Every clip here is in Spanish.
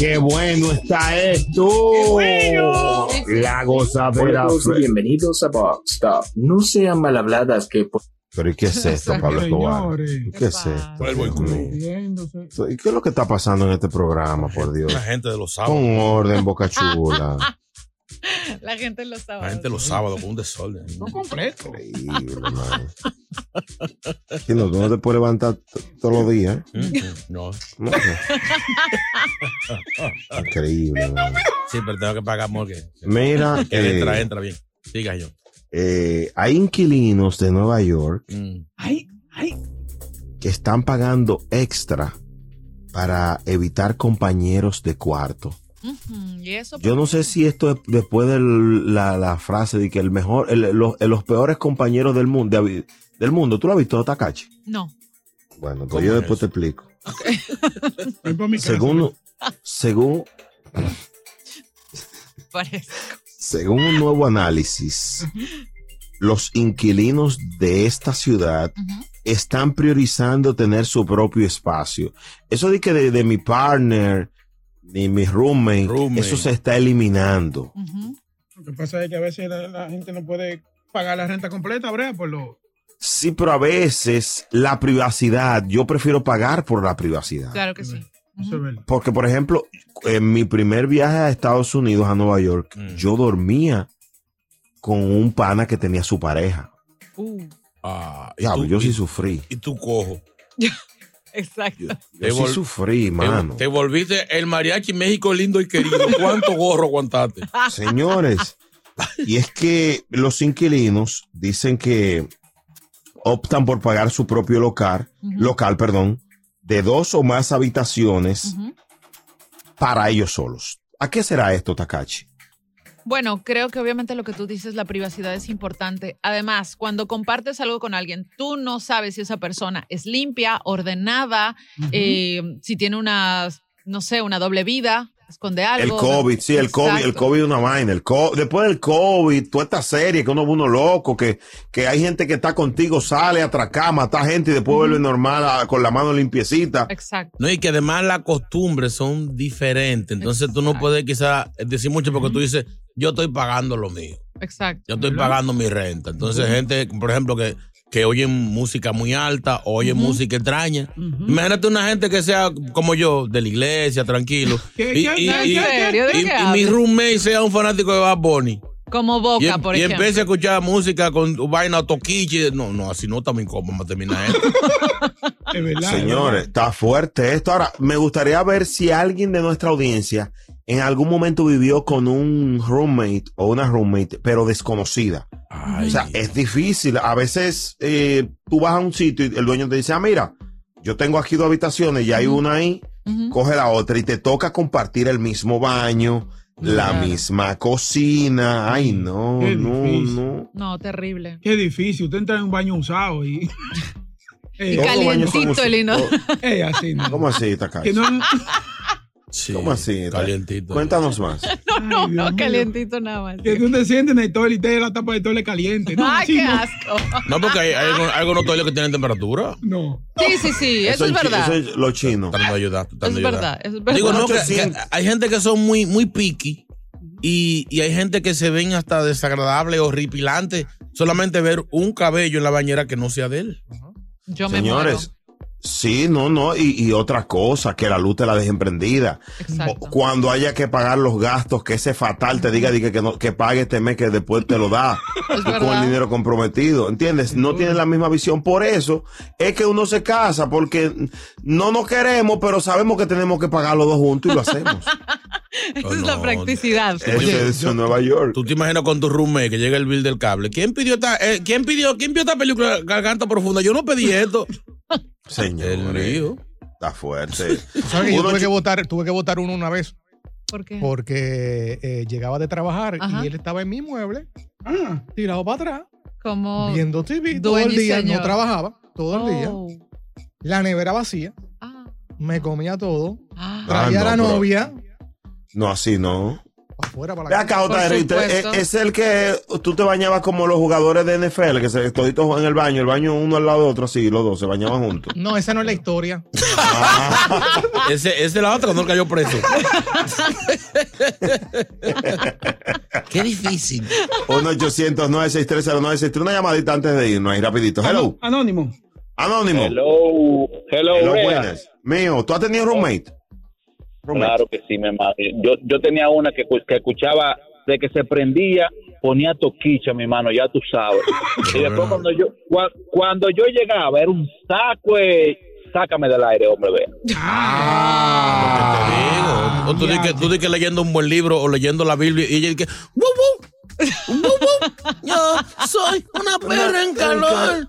Qué bueno está esto. La gozadera. Bienvenidos a Box Stop. No sean mal habladas que... Pero ¿y qué es esto, Pablo Escobar? ¿Y ¿Qué es esto? Vuelvo y culo. Viéndose. ¿Y qué es lo que está pasando en este programa, por Dios? La gente de los sábados. Con orden, boca chula. La gente lo sabe. La gente de los sábados con un desorden. No completo. Increíble, man. Tú no te puedes levantar todos los días. ¿eh? No. No, no. Increíble, man. Sí, pero tengo que pagar morgue. Mira, Que eh, entra, entra bien. Siga yo. eh, hay inquilinos de Nueva York Mm. Ay, ay. que están pagando extra para evitar compañeros de cuarto. Y eso. Yo no sé si esto es después de la, la frase de que el mejor, el- los, los peores compañeros del mundo, de- del mundo. ¿Tú lo has visto, Takachi? No. Bueno, ¿Cómo pues yo es después te explico. Ven por mi casa. Según, según, Parece. según un nuevo análisis, los inquilinos de esta ciudad están priorizando tener su propio espacio. Eso de que de, de mi partner ni mi roommate, Roommate. eso se está eliminando. Lo que pasa es que a veces la, la gente no puede pagar la renta completa, Brea, por lo. Sí, pero a veces la privacidad, yo prefiero pagar por la privacidad. Claro que sí. Eso es verdad. Porque, por ejemplo, en mi primer viaje a Estados Unidos, a Nueva York, Mm. yo dormía con un pana que tenía su pareja. Uh, Ah, y Diablo, tú- yo sí sufrí. Y tú cojo. exacto. Yo Te sí sufrí, mano. Te, volviste el mariachi México lindo y querido. ¿Cuánto gorro aguantaste? Señores, y es que los inquilinos dicen que optan por pagar su propio local, local, perdón, de dos o más habitaciones para ellos solos. ¿A qué será esto, Takachi? Bueno, creo que obviamente lo que tú dices, la privacidad es importante. Además, cuando compartes algo con alguien, tú no sabes si esa persona es limpia, ordenada, eh, si tiene una, no sé, una doble vida, esconde algo. El COVID, sí, el COVID, el. COVID es una vaina. El co- después del COVID, toda esta serie que uno uno loco, que, que hay gente que está contigo, sale a atracar, mata gente y después vuelve normal a- con la mano limpiecita. Exacto. No, y que además las costumbres son diferentes. Entonces tú no puedes quizás decir mucho porque tú dices, yo estoy pagando lo mío. Exacto. Yo estoy pagando mi renta. Entonces, gente, por ejemplo, que, que oyen música muy alta o oyen música extraña. Imagínate una gente que sea como yo, de la iglesia, tranquilo. ¿Qué- y, qué- y- qué- y- ¿En serio? ¿De y- y mi roommate sea un fanático de Bad Bunny. Como Boca, Y, em- por y ejemplo. empiece a escuchar música con vaina toquiche. No, no, así no estamos incómodos a terminar esto. Es verdad. Señores, está fuerte esto. Ahora, me gustaría ver si alguien de nuestra audiencia en algún momento vivió con un roommate o una roommate, pero desconocida. Ay, O sea, es difícil. A veces eh, tú vas a un sitio y el dueño te dice, ah, mira, yo tengo aquí dos habitaciones y hay una ahí, coge la otra y te toca compartir el mismo baño, la misma cocina. Ay, no, Qué no, difícil. no. No, terrible. Qué difícil. Usted entra en un baño usado y. Y Eh, calientito el hino. eh, así, ¿no? ¿Cómo así, Takagi? Sí, ¿Cómo así? Calientito. Cuéntanos más. No, no, Ay, no, calientito nada más. que tú te sientes en el toile y te la tapa del toile caliente. No, Ay, así qué no. asco. No, porque hay, hay algunos- toiles que tienen temperatura. No. Sí, sí, sí, eso, es verdad. Eso es lo chino. Tratando de ayudar. Eso es ayudar. verdad, eso es verdad. Digo, no, que, 800. que hay gente que son muy, muy picky y, y hay gente que se ven hasta desagradable, horripilante, solamente ver un cabello en la bañera que no sea de él. Yo me Señores, Sí, no, no, y, y otra cosa, que la luz te la dejen prendida. Exacto. Cuando haya que pagar los gastos, que ese fatal te diga, diga que, no, que pague este mes, que después te lo da. Con el dinero comprometido, ¿entiendes? No tienen la misma visión. Por eso es que uno se casa, porque no nos queremos, pero sabemos que tenemos que pagar los dos juntos y lo hacemos. Esa Oh, es la practicidad. Ese es en Nueva York. Tú te imaginas con tu roommate que llega el bill del cable. ¿Quién pidió esta, eh, quién pidió, quién pidió esta película Garganta Profunda? Yo no pedí esto. Señor. El lío. Está fuerte. ¿Sabes que yo tuve que votar, tuve que votar uno una vez ¿Por qué? porque eh, llegaba de trabajar Ajá. y él estaba en mi mueble, Ah. tirado para atrás, Como viendo TV todo el día, señor. no trabajaba todo el día, Oh. la nevera vacía, Ah. me comía todo, Ah. traía Ah, a la no, novia No, así no. Para afuera, para Ve la acá, supuesto. es, es el que tú te bañabas como los jugadores de NFL, que se toditos en el baño, el baño uno al lado de otro, así, los dos se bañaban juntos. No, esa no es la historia. Ese, ese es la otra, no cayó preso. Qué difícil. 1-800-963-0963. Una llamadita antes de irnos ahí, rapidito. Hello. Anónimo. Anónimo. Hello, hello, Hello, buenas. Mío, ¿tú has tenido roommate? Claro que sí, mi hermano. Yo, yo tenía una que, que escuchaba de que se prendía, ponía toquicha, mi hermano, ya tú sabes. Y después cuando yo cua- cuando yo llegaba era un saco de sácame del aire, hombre, vea. Ah, te digo. O tú dices que, tú que leyendo un buen libro o leyendo la Biblia y ella dice, ¡Wu, wu! ¡Wu, wu! Yo soy una perra en calor.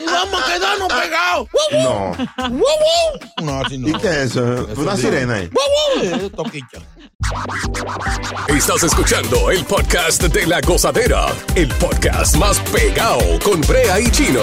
Y vamos a quedarnos pegados. ¡Wu, wu! No. ¡Wu, wu! No, así no. ¿Y qué es eso? Una sirena ahí. Toquicha. Estás escuchando el podcast de la gozadera, el podcast más pegado con Brea y Chino.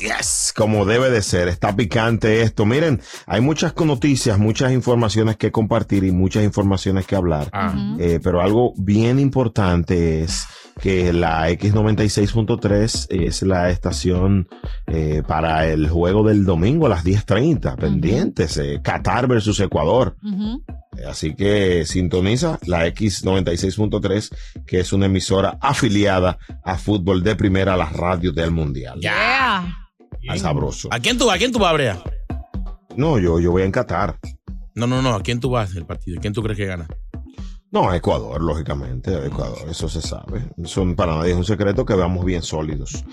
Yes, como debe de ser. Está picante esto. Miren, hay muchas noticias, muchas informaciones que compartir y muchas informaciones que hablar. Eh, pero algo bien importante es que la X96.3 es la estación eh, para el juego del domingo a las 10.30. Pendientes. eh, Qatar versus Ecuador. Así que sintoniza la X96.3, que es una emisora afiliada a fútbol de primera, la radio del mundial. Yeah. Al sabroso. ¿A quién tú vas? ¿A quién tú vas, Brea? No, yo, yo voy a Qatar. No, no, no. ¿A quién tú vas el partido? ¿Quién tú crees que gana? No, a Ecuador, lógicamente, a Ecuador, eso se sabe. Eso para nadie es un secreto que veamos bien sólidos.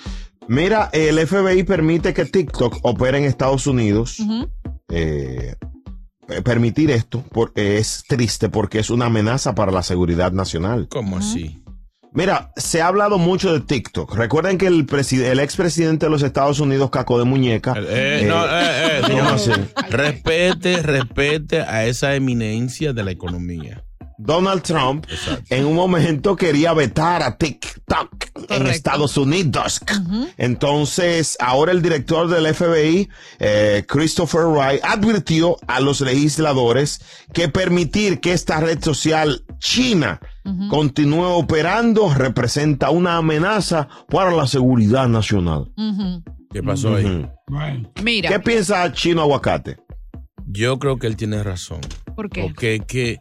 Mira, el FBI permite que TikTok opere en Estados Unidos. Eh, eh, permitir esto por- es triste porque es una amenaza para la seguridad nacional. ¿Cómo así? Mira, se ha hablado mucho de TikTok. Recuerden que el, el expresidente de los Estados Unidos, Caco de Muñeca. Eh, eh, no, eh, eh, ¿cómo no. así? Respete, respete a esa eminencia de la economía. Donald Trump en un momento quería vetar a TikTok en Estados Unidos. Entonces, ahora el director del FBI, eh, Christopher Wright, advirtió a los legisladores que permitir que esta red social china continúe operando representa una amenaza para la seguridad nacional. ¿Qué pasó ahí? Ujú. Mira. ¿Qué piensa Chino Aguacate? Yo creo que él tiene razón. ¿Por qué? Porque que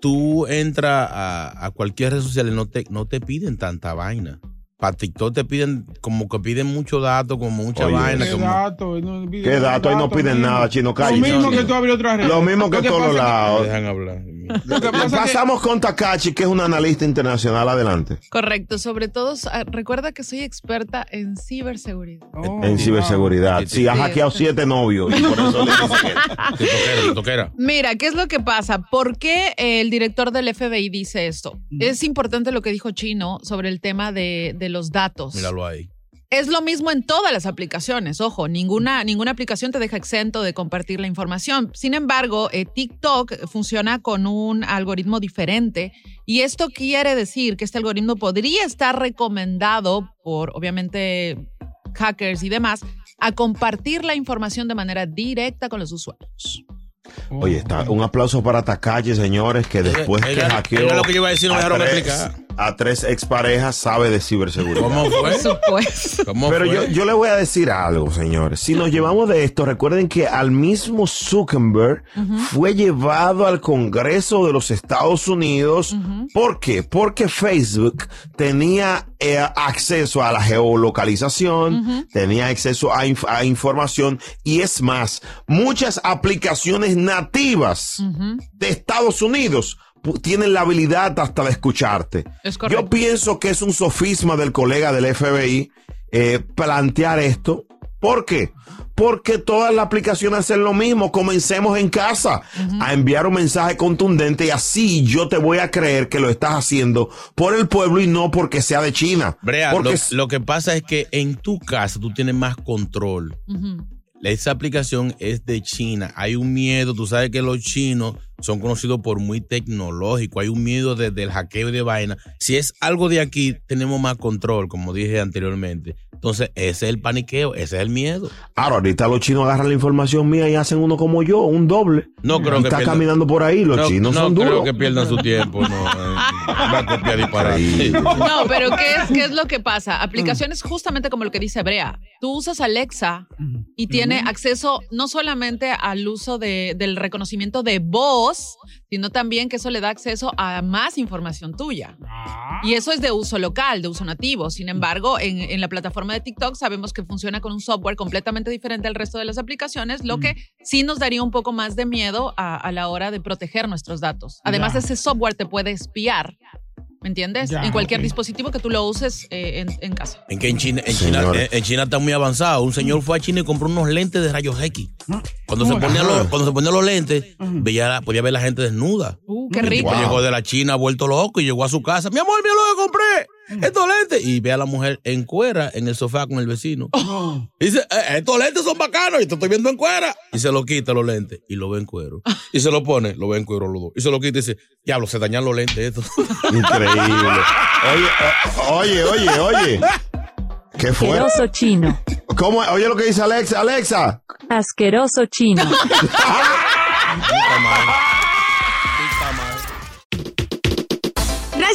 tú entras a, a cualquier red social y no te, no te piden tanta vaina. Para TikTok te piden, como que piden mucho dato, como mucha Oye, vaina. ¿Qué como- dato? No piden ¿Qué dato? Ahí no piden mismo. nada, Chino, cállate. Lo mismo que tú abres otra red. Lo mismo que todos los lados. Dejan hablar. Que Pasamos con Takachi, que es un analista internacional. Adelante. Correcto, sobre todo, ah, recuerda que soy experta en ciberseguridad. Oh, en ciberseguridad. Sí, ha Sí. hackeado siete novios. Y por eso le dicen que- Toquera, toquera. Mira, ¿qué es lo que pasa? ¿Por qué el director del FBI dice esto? Es importante lo que dijo Chino sobre el tema de, de los datos. Míralo ahí. Es lo mismo en todas las aplicaciones. Ojo, ninguna, ninguna aplicación te deja exento de compartir la información. Sin embargo, eh, TikTok funciona con un algoritmo diferente y esto quiere decir que este algoritmo podría estar recomendado por, obviamente, hackers y demás a compartir la información de manera directa con los usuarios. Oye, está un aplauso para Takashi, señores, que después que hackeó era lo que yo iba a decir, no me a dejaron tres- explicar. a tres exparejas, sabe de ciberseguridad. ¿Cómo fue? Por supuesto. ¿Cómo Pero fue? yo, yo le voy a decir algo, señores. Si nos llevamos de esto, recuerden que al mismo Zuckerberg fue llevado al Congreso de los Estados Unidos. ¿Por qué? Porque Facebook tenía eh, acceso a la geolocalización, tenía acceso a, inf- a información y es más, muchas aplicaciones nativas de Estados Unidos tienen la habilidad hasta de escucharte. Es. Yo pienso que es un sofisma del colega del FBI eh, plantear esto. ¿Por qué? Porque todas las aplicaciones hacen lo mismo. Comencemos en casa a enviar un mensaje contundente y así yo te voy a creer que lo estás haciendo por el pueblo y no porque sea de China. Brea, porque lo, que pasa es que en tu casa tú tienes más control. Ujú. Esa aplicación es de China. Hay un miedo, tú sabes que los chinos son conocidos por muy tecnológico. Hay un miedo de- del hackeo y de vaina. Si es algo de aquí, tenemos más control, como dije anteriormente. Entonces, ese es el paniqueo, ese es el miedo. Ahora, ahorita los chinos agarran la información mía y hacen uno como yo, un doble. No creo Y que está pierdan- caminando por ahí, los no, chinos no son creo duros. que pierdan su tiempo, no. eh, Va a copiar disparate. Sí. No, pero ¿qué es, ¿qué es lo que pasa? Aplicaciones justamente como lo que dice Brea. Tú usas Alexa y tiene acceso no solamente al uso de- del reconocimiento de voz, sino también que eso le da acceso a más información tuya. Y eso es de uso local, de uso nativo. Sin embargo, en, en la plataforma de TikTok sabemos que funciona con un software completamente diferente al resto de las aplicaciones, lo que sí nos daría un poco más de miedo a, a la hora de proteger nuestros datos. Además, ese software te puede espiar. ¿Me entiendes? Ya, en cualquier dispositivo que tú lo uses eh, en, en casa. En que en China, en, China, Señores. en- en China está muy avanzado. Un señor fue a China y compró unos lentes de rayos X. Cuando se, ponía los, cuando se ponía los lentes, veía, podía ver la gente desnuda. Uh, qué rico. llegó de la China vuelto loco y llegó a su casa. Mi amor, mira lo que compré. Estos lentes. Y ve a la mujer en cuera en el sofá con el vecino. Y dice, "Eh, estos lentes son bacanos y te estoy viendo en cuera. Y se lo quita los lentes y lo ve en cuero. Y se lo pone, lo ve en cuero los dos. Y se lo quita y dice, diablo, se dañan los lentes estos. Increíble. Oye, oye, oye, oye. ¿Qué fue? Asqueroso chino. ¿Cómo? Oye lo que dice Alexa. Alexa. Asqueroso chino.